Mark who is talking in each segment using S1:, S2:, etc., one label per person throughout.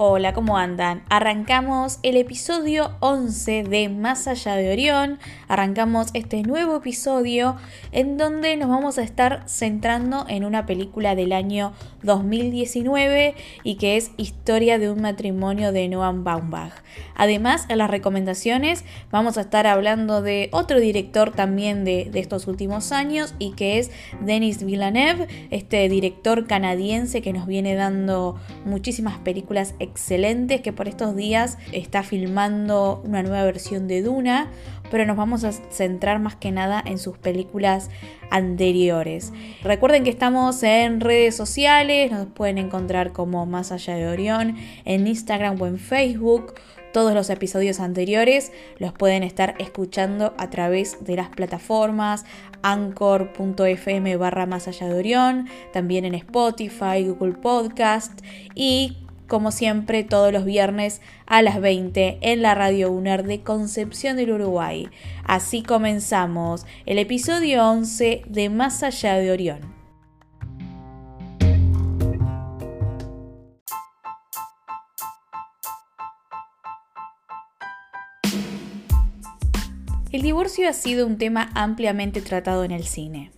S1: Hola, ¿cómo andan? Arrancamos el episodio 11 de Más allá de Orión. Arrancamos este nuevo episodio en donde nos vamos a estar centrando en una película del año 2019 y que es Historia de un matrimonio de Noam Baumbach. Además, en las recomendaciones vamos a estar hablando de otro director también de, de estos últimos años y que es Denis Villeneuve, este director canadiense que nos viene dando muchísimas películas excelentes que por estos días está filmando una nueva versión de Duna, pero nos vamos a centrar más que nada en sus películas anteriores. Recuerden que estamos en redes sociales, nos pueden encontrar como Más allá de Orión en Instagram o en Facebook. Todos los episodios anteriores los pueden estar escuchando a través de las plataformas anchor.fm barra más allá de Orión, también en Spotify, Google Podcast y como siempre, todos los viernes a las 20 en la Radio UNER de Concepción del Uruguay. Así comenzamos el episodio 11 de Más allá de Orión. El divorcio ha sido un tema ampliamente tratado en el cine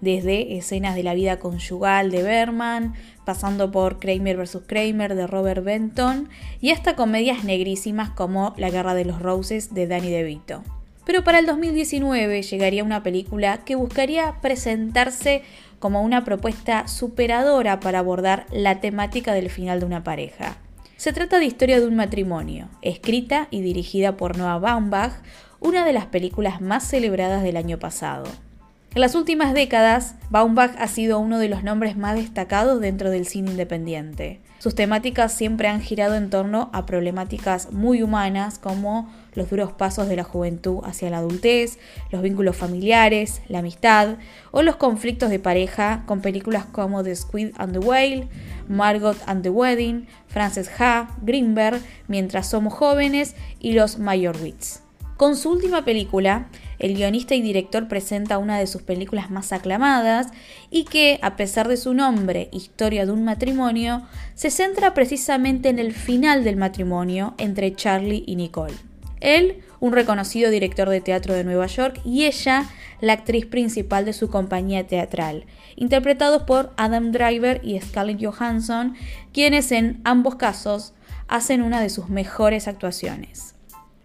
S1: desde escenas de la vida conyugal de Berman, pasando por Kramer vs. Kramer de Robert Benton y hasta comedias negrísimas como La Guerra de los Roses de Danny DeVito. Pero para el 2019 llegaría una película que buscaría presentarse como una propuesta superadora para abordar la temática del final de una pareja. Se trata de Historia de un matrimonio, escrita y dirigida por Noah Baumbach, una de las películas más celebradas del año pasado. En las últimas décadas, Baumbach ha sido uno de los nombres más destacados dentro del cine independiente. Sus temáticas siempre han girado en torno a problemáticas muy humanas como los duros pasos de la juventud hacia la adultez, los vínculos familiares, la amistad o los conflictos de pareja con películas como The Squid and the Whale, Margot and the Wedding, Frances Ha, Greenberg, Mientras somos jóvenes y Los Mayorwitz. Con su última película, el guionista y director presenta una de sus películas más aclamadas y que, a pesar de su nombre, Historia de un matrimonio, se centra precisamente en el final del matrimonio entre Charlie y Nicole. Él, un reconocido director de teatro de Nueva York, y ella, la actriz principal de su compañía teatral, interpretados por Adam Driver y Scarlett Johansson, quienes en ambos casos hacen una de sus mejores actuaciones.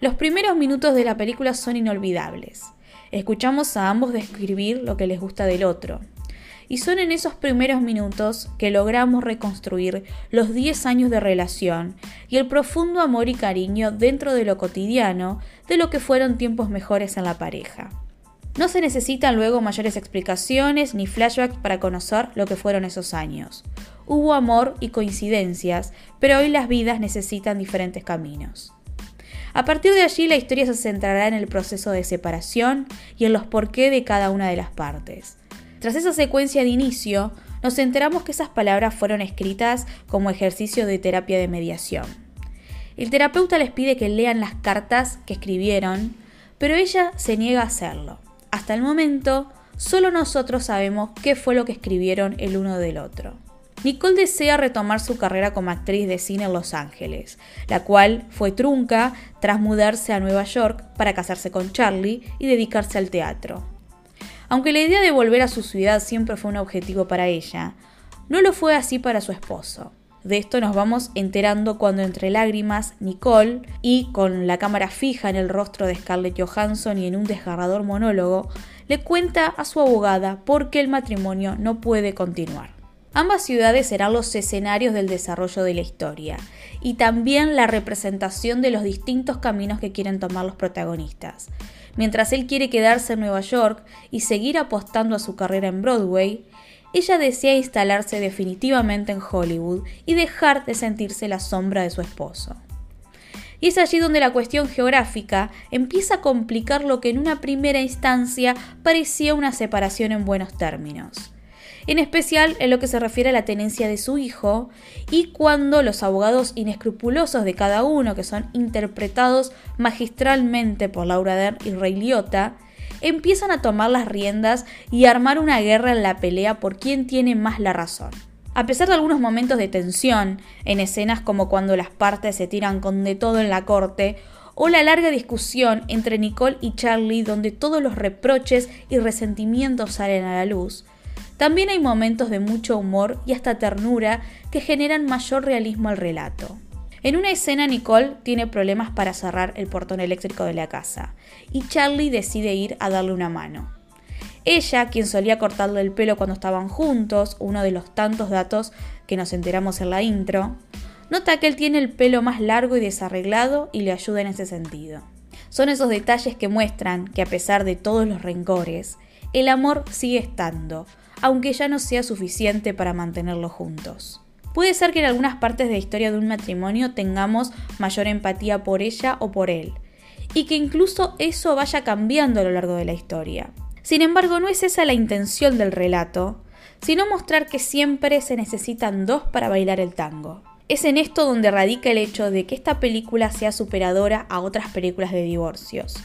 S1: Los primeros minutos de la película son inolvidables. Escuchamos a ambos describir lo que les gusta del otro. Y son en esos primeros minutos que logramos reconstruir los 10 años de relación y el profundo amor y cariño dentro de lo cotidiano de lo que fueron tiempos mejores en la pareja. No se necesitan luego mayores explicaciones ni flashbacks para conocer lo que fueron esos años. Hubo amor y coincidencias, pero hoy las vidas necesitan diferentes caminos. A partir de allí la historia se centrará en el proceso de separación y en los porqué de cada una de las partes. Tras esa secuencia de inicio, nos enteramos que esas palabras fueron escritas como ejercicio de terapia de mediación. El terapeuta les pide que lean las cartas que escribieron, pero ella se niega a hacerlo. Hasta el momento, solo nosotros sabemos qué fue lo que escribieron el uno del otro. Nicole desea retomar su carrera como actriz de cine en Los Ángeles, la cual fue trunca tras mudarse a Nueva York para casarse con Charlie y dedicarse al teatro. Aunque la idea de volver a su ciudad siempre fue un objetivo para ella, no lo fue así para su esposo. De esto nos vamos enterando cuando entre lágrimas Nicole y con la cámara fija en el rostro de Scarlett Johansson y en un desgarrador monólogo, le cuenta a su abogada por qué el matrimonio no puede continuar. Ambas ciudades serán los escenarios del desarrollo de la historia y también la representación de los distintos caminos que quieren tomar los protagonistas. Mientras él quiere quedarse en Nueva York y seguir apostando a su carrera en Broadway, ella desea instalarse definitivamente en Hollywood y dejar de sentirse la sombra de su esposo. Y es allí donde la cuestión geográfica empieza a complicar lo que en una primera instancia parecía una separación en buenos términos. En especial en lo que se refiere a la tenencia de su hijo y cuando los abogados inescrupulosos de cada uno, que son interpretados magistralmente por Laura Dern y Ray Liotta, empiezan a tomar las riendas y armar una guerra en la pelea por quién tiene más la razón. A pesar de algunos momentos de tensión, en escenas como cuando las partes se tiran con de todo en la corte, o la larga discusión entre Nicole y Charlie donde todos los reproches y resentimientos salen a la luz, también hay momentos de mucho humor y hasta ternura que generan mayor realismo al relato. En una escena Nicole tiene problemas para cerrar el portón eléctrico de la casa y Charlie decide ir a darle una mano. Ella, quien solía cortarle el pelo cuando estaban juntos, uno de los tantos datos que nos enteramos en la intro, nota que él tiene el pelo más largo y desarreglado y le ayuda en ese sentido. Son esos detalles que muestran que a pesar de todos los rencores, el amor sigue estando, aunque ya no sea suficiente para mantenerlos juntos. Puede ser que en algunas partes de la historia de un matrimonio tengamos mayor empatía por ella o por él, y que incluso eso vaya cambiando a lo largo de la historia. Sin embargo, no es esa la intención del relato, sino mostrar que siempre se necesitan dos para bailar el tango. Es en esto donde radica el hecho de que esta película sea superadora a otras películas de divorcios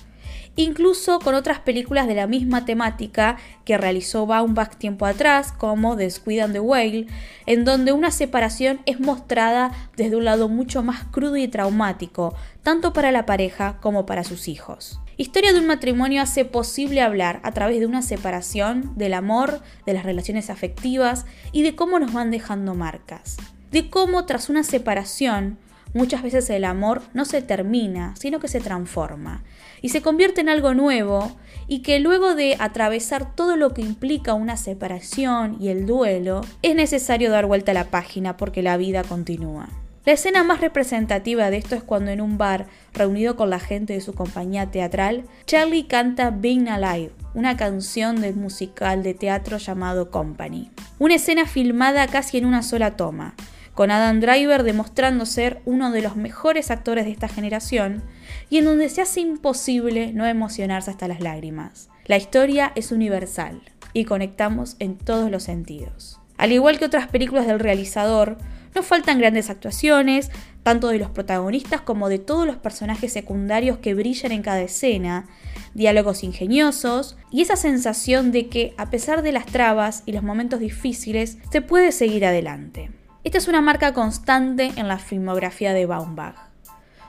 S1: incluso con otras películas de la misma temática que realizó Baumbach tiempo atrás, como The Squid and the Whale, en donde una separación es mostrada desde un lado mucho más crudo y traumático, tanto para la pareja como para sus hijos. Historia de un matrimonio hace posible hablar a través de una separación, del amor, de las relaciones afectivas y de cómo nos van dejando marcas. De cómo tras una separación muchas veces el amor no se termina, sino que se transforma y se convierte en algo nuevo y que luego de atravesar todo lo que implica una separación y el duelo, es necesario dar vuelta a la página porque la vida continúa. La escena más representativa de esto es cuando en un bar, reunido con la gente de su compañía teatral, Charlie canta Being Alive, una canción del musical de teatro llamado Company. Una escena filmada casi en una sola toma, con Adam Driver demostrando ser uno de los mejores actores de esta generación y en donde se hace imposible no emocionarse hasta las lágrimas. La historia es universal y conectamos en todos los sentidos. Al igual que otras películas del realizador, no faltan grandes actuaciones, tanto de los protagonistas como de todos los personajes secundarios que brillan en cada escena, diálogos ingeniosos y esa sensación de que, a pesar de las trabas y los momentos difíciles, se puede seguir adelante. Esta es una marca constante en la filmografía de Baumbach.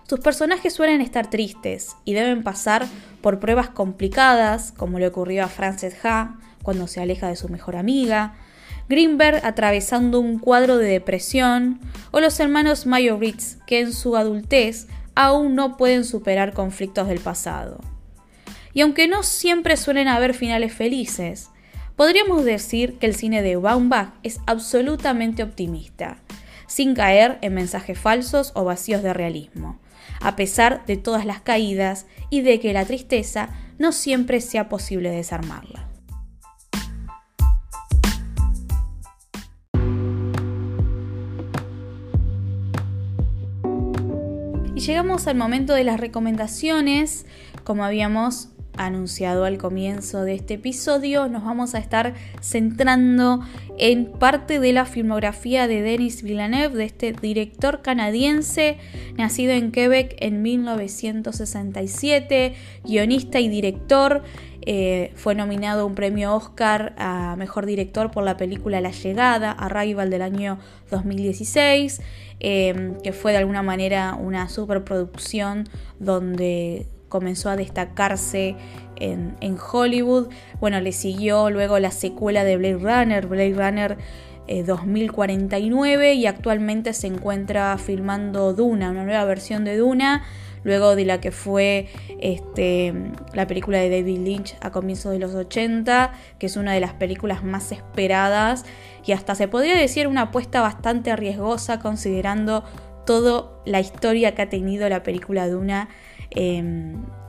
S1: Sus personajes suelen estar tristes y deben pasar por pruebas complicadas, como le ocurrió a Frances Ha cuando se aleja de su mejor amiga, Greenberg atravesando un cuadro de depresión, o los hermanos Mayo-Ritz que en su adultez aún no pueden superar conflictos del pasado. Y aunque no siempre suelen haber finales felices, Podríamos decir que el cine de Baumbach es absolutamente optimista, sin caer en mensajes falsos o vacíos de realismo, a pesar de todas las caídas y de que la tristeza no siempre sea posible desarmarla. Y llegamos al momento de las recomendaciones, como habíamos anunciado al comienzo de este episodio, nos vamos a estar centrando en parte de la filmografía de Denis Villeneuve, de este director canadiense, nacido en Quebec en 1967, guionista y director. Eh, fue nominado a un premio Oscar a Mejor Director por la película La Llegada, Arrival del año 2016, eh, que fue de alguna manera una superproducción donde comenzó a destacarse en, Hollywood. Bueno, le siguió luego la secuela de Blade Runner, Blade Runner 2049 eh, y actualmente se encuentra filmando Duna, una nueva versión de Duna, luego de la que fue este, la película de David Lynch a comienzos de los 80, que es una de las películas más esperadas y hasta se podría decir una apuesta bastante arriesgosa considerando toda la historia que ha tenido la película Duna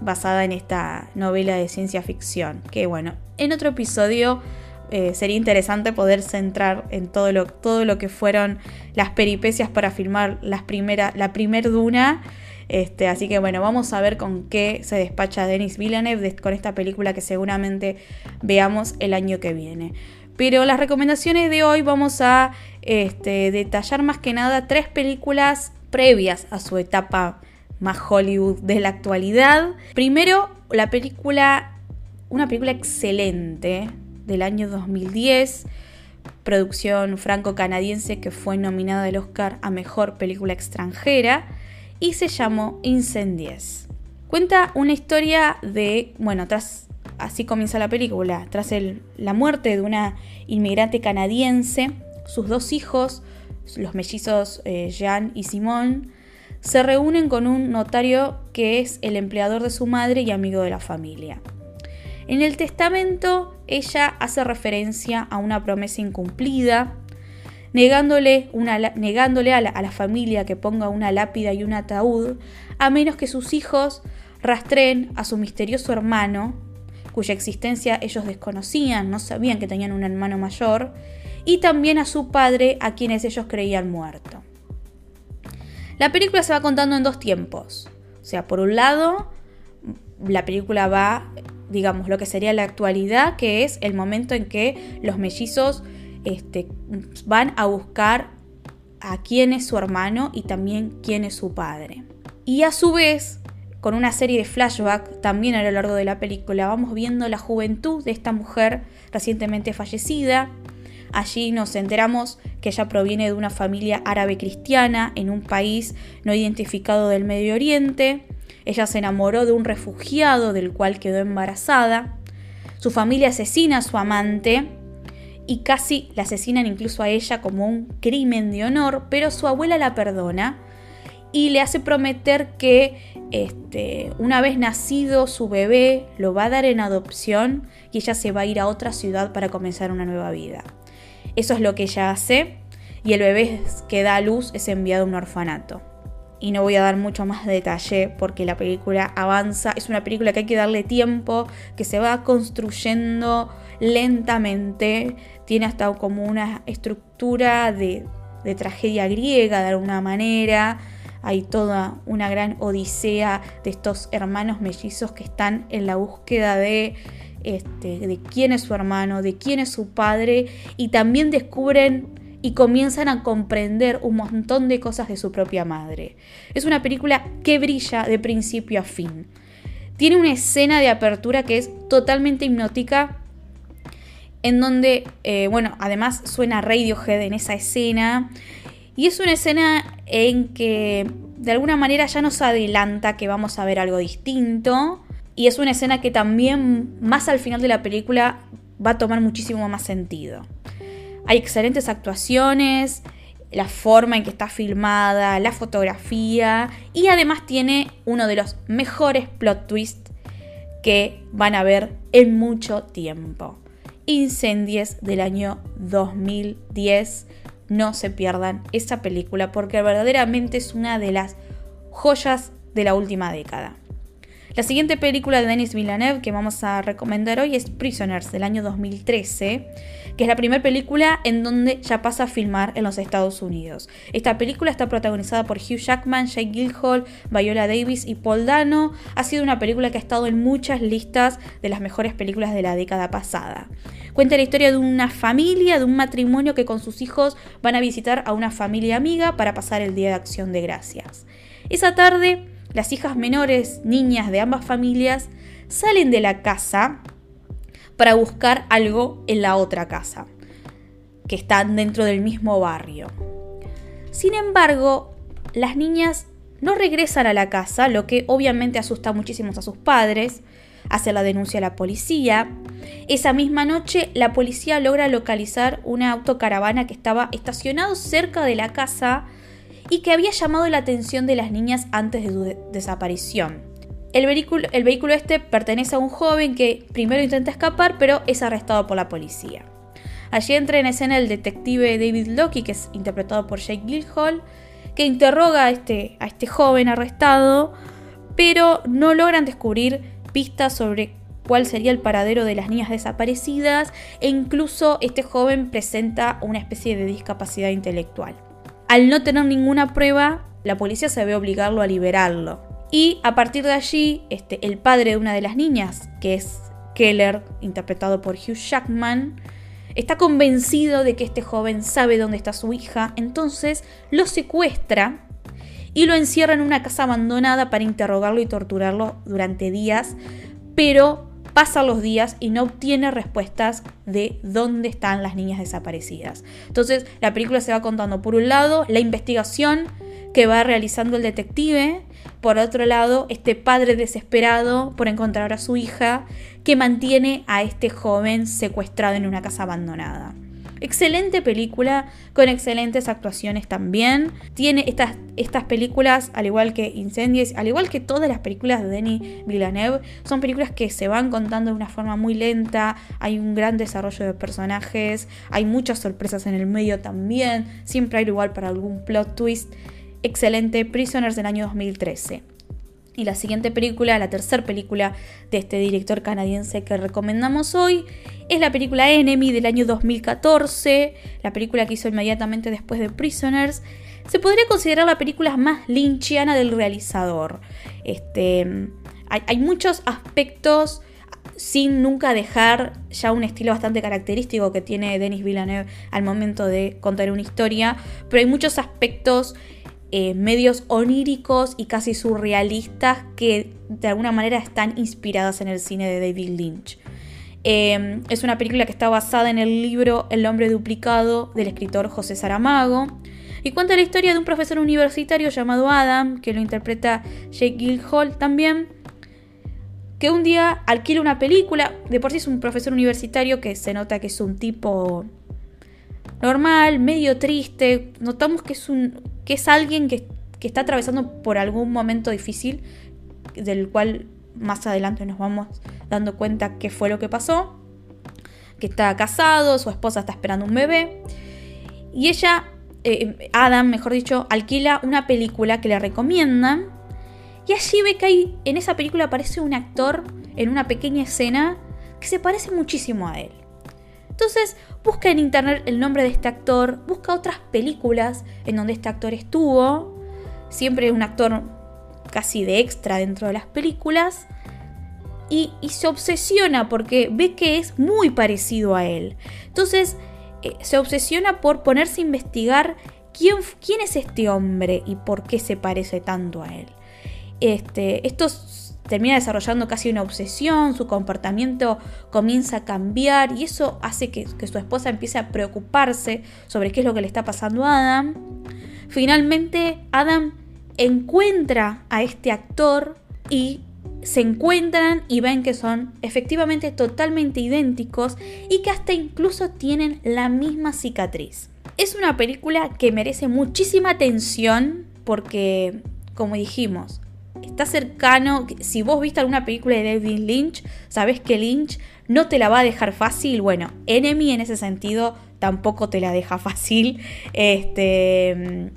S1: basada en esta novela de ciencia ficción. Que bueno, en otro episodio eh, sería interesante poder centrar en todo lo, todo lo que fueron las peripecias para filmar las primera, la primer Duna. Este, así que bueno, vamos a ver con qué se despacha Denis Villeneuve con esta película que seguramente veamos el año que viene. Pero las recomendaciones de hoy vamos a este, detallar más que nada tres películas previas a su etapa más Hollywood de la actualidad. Primero, la película, una película excelente del año 2010, producción franco-canadiense que fue nominada al Oscar a Mejor Película Extranjera y se llamó Incendies. Cuenta una historia de, bueno, tras, así comienza la película, tras la muerte de una inmigrante canadiense, sus dos hijos, los mellizos eh, Jean y Simón, se reúnen con un notario que es el empleador de su madre y amigo de la familia. En el testamento ella hace referencia a una promesa incumplida, negándole, a, la, a la familia que ponga una lápida y un ataúd, a menos que sus hijos rastreen a su misterioso hermano, cuya existencia ellos desconocían, no sabían que tenían un hermano mayor, y también a su padre, a quienes ellos creían muerto. La película se va contando en dos tiempos. O sea, por un lado, la película va, digamos, lo que sería la actualidad, que es el momento en que los mellizos este, van a buscar a quién es su hermano y también quién es su padre. Y a su vez, con una serie de flashbacks también a lo largo de la película, vamos viendo la juventud de esta mujer recientemente fallecida, Allí nos enteramos que ella proviene de una familia árabe cristiana en un país no identificado del Medio Oriente. Ella se enamoró de un refugiado del cual quedó embarazada. Su familia asesina a su amante y casi la asesinan incluso a ella como un crimen de honor, pero su abuela la perdona y le hace prometer que este, una vez nacido su bebé lo va a dar en adopción y ella se va a ir a otra ciudad para comenzar una nueva vida. Eso es lo que ella hace y el bebé que da a luz es enviado a un orfanato. Y no voy a dar mucho más detalle porque la película avanza. Es una película que hay que darle tiempo, que se va construyendo lentamente. Tiene hasta como una estructura de, de tragedia griega de alguna manera. Hay toda una gran odisea de estos hermanos mellizos que están en la búsqueda de este, de quién es su hermano, de quién es su padre, y también descubren y comienzan a comprender un montón de cosas de su propia madre. Es una película que brilla de principio a fin. Tiene una escena de apertura que es totalmente hipnótica, en donde, eh, bueno, además suena Radiohead en esa escena, y es una escena en que de alguna manera ya nos adelanta que vamos a ver algo distinto, y es una escena que también más al final de la película va a tomar muchísimo más sentido. Hay excelentes actuaciones, la forma en que está filmada, la fotografía y además tiene uno de los mejores plot twists que van a ver en mucho tiempo. Incendies del año 2010. No se pierdan esa película porque verdaderamente es una de las joyas de la última década. La siguiente película de Denis Villeneuve que vamos a recomendar hoy es Prisoners del año 2013, que es la primera película en donde ya pasa a filmar en los Estados Unidos. Esta película está protagonizada por Hugh Jackman, Jake Gyllenhaal, Viola Davis y Paul Dano. Ha sido una película que ha estado en muchas listas de las mejores películas de la década pasada. Cuenta la historia de una familia, de un matrimonio que con sus hijos van a visitar a una familia amiga para pasar el Día de Acción de Gracias. Esa tarde las hijas menores, niñas de ambas familias, salen de la casa para buscar algo en la otra casa, que están dentro del mismo barrio. Sin embargo, las niñas no regresan a la casa, lo que obviamente asusta muchísimo a sus padres, hace la denuncia a la policía. Esa misma noche la policía logra localizar una autocaravana que estaba estacionado cerca de la casa y que había llamado la atención de las niñas antes de su desaparición. El vehículo, este pertenece a un joven que primero intenta escapar, pero es arrestado por la policía. Allí entra en escena el detective David Loki, que es interpretado por Jake Gyllenhaal, que interroga a este, a este joven arrestado, pero no logran descubrir pistas sobre cuál sería el paradero de las niñas desaparecidas e incluso este joven presenta una especie de discapacidad intelectual. Al no tener ninguna prueba, la policía se ve obligado a liberarlo. Y a partir de allí, este, el padre de una de las niñas, que es Keller, interpretado por Hugh Jackman, está convencido de que este joven sabe dónde está su hija, entonces lo secuestra y lo encierra en una casa abandonada para interrogarlo y torturarlo durante días, pero pasan los días y no obtiene respuestas de dónde están las niñas desaparecidas. Entonces la película se va contando por un lado la investigación que va realizando el detective, por otro lado este padre desesperado por encontrar a su hija que mantiene a este joven secuestrado en una casa abandonada. Excelente película, con excelentes actuaciones también. Tiene estas, estas películas, al igual que Incendies, al igual que todas las películas de Denis Villeneuve, son películas que se van contando de una forma muy lenta. Hay un gran desarrollo de personajes, hay muchas sorpresas en el medio también. Siempre hay lugar para algún plot twist. Excelente, Prisoners del año 2013. Y la siguiente película, la tercera película de este director canadiense que recomendamos hoy, es la película Enemy del año 2014, la película que hizo inmediatamente después de Prisoners. Se podría considerar la película más lynchiana del realizador. Este, hay, muchos aspectos sin nunca dejar ya un estilo bastante característico que tiene Denis Villeneuve al momento de contar una historia, pero hay muchos aspectos eh, medios oníricos y casi surrealistas que de alguna manera están inspiradas en el cine de David Lynch. Em, es una película que está basada en el libro El hombre duplicado del escritor José Saramago y cuenta la historia de un profesor universitario llamado Adam, que lo interpreta Jake Gyllenhaal también, que un día alquila una película, de por sí es un profesor universitario que se nota que es un tipo normal, medio triste, notamos que es un que es alguien que, está atravesando por algún momento difícil, del cual más adelante nos vamos dando cuenta qué fue lo que pasó, que está casado, su esposa está esperando un bebé, y ella, eh, Adam, mejor dicho, alquila una película que le recomiendan, y allí ve que hay, en esa película aparece un actor en una pequeña escena que se parece muchísimo a él. Entonces busca en internet el nombre de este actor, busca otras películas en donde este actor estuvo, siempre un actor casi de extra dentro de las películas, y, se obsesiona porque ve que es muy parecido a él. Entonces eh, se obsesiona por ponerse a investigar quién, quién es este hombre y por qué se parece tanto a él. Este, estos termina desarrollando casi una obsesión, su comportamiento comienza a cambiar y eso hace que, su esposa empiece a preocuparse sobre qué es lo que le está pasando a Adam. Finalmente, Adam encuentra a este actor y se encuentran y ven que son efectivamente totalmente idénticos y que hasta incluso tienen la misma cicatriz. Es una película que merece muchísima atención porque, como dijimos, está cercano. Si vos viste alguna película de David Lynch, sabés que Lynch no te la va a dejar fácil. Bueno, Enemy en ese sentido tampoco te la deja fácil. Este,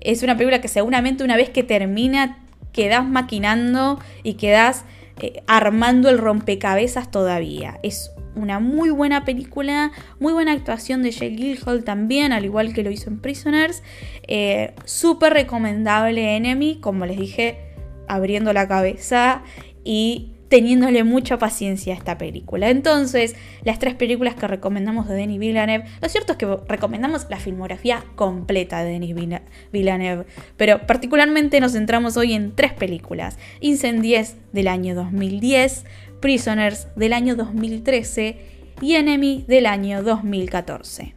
S1: es una película que seguramente una vez que termina quedás maquinando y quedás eh, armando el rompecabezas todavía. Es una muy buena película, muy buena actuación de Jake Gyllenhaal también, al igual que lo hizo en Prisoners. Eh, Súper recomendable Enemy, como les dije, abriendo la cabeza y teniéndole mucha paciencia a esta película. Entonces, las tres películas que recomendamos de Denis Villeneuve, lo cierto es que recomendamos la filmografía completa de Denis Villeneuve, pero particularmente nos centramos hoy en tres películas. Incendies del año 2010, Prisoners del año 2013 y Enemy del año 2014.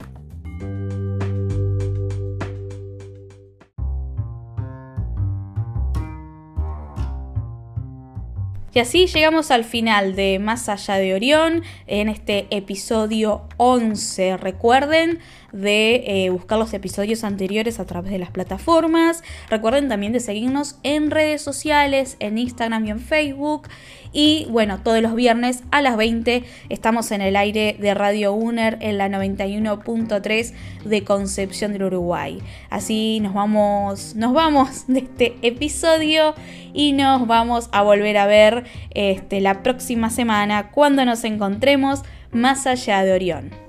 S1: Y así llegamos al final de Más allá de Orión en este episodio 11. Recuerden de eh, buscar los episodios anteriores a través de las plataformas. Recuerden también de seguirnos en redes sociales, en Instagram y en Facebook. Y bueno, todos los viernes a las 20 estamos en el aire de Radio UNER en la 91.3 de Concepción del Uruguay. Así nos vamos, nos vamos de este episodio y nos vamos a volver a ver este, la próxima semana cuando nos encontremos más allá de Orión.